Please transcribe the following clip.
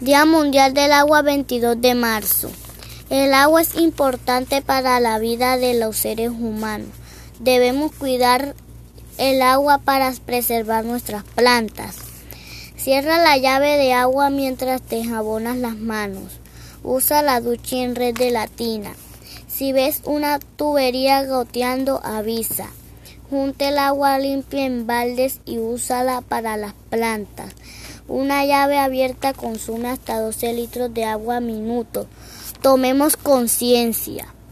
Día Mundial del Agua 22 de marzo. El agua es importante para la vida de los seres humanos. Debemos cuidar el agua para preservar nuestras plantas. Cierra la llave de agua mientras te jabonas las manos. Usa la ducha en red de la tina. Si ves una tubería goteando, avisa. Junte el agua limpia en baldes y úsala para las plantas. Una llave abierta consume hasta 12 litros de agua a minuto. Tomemos conciencia.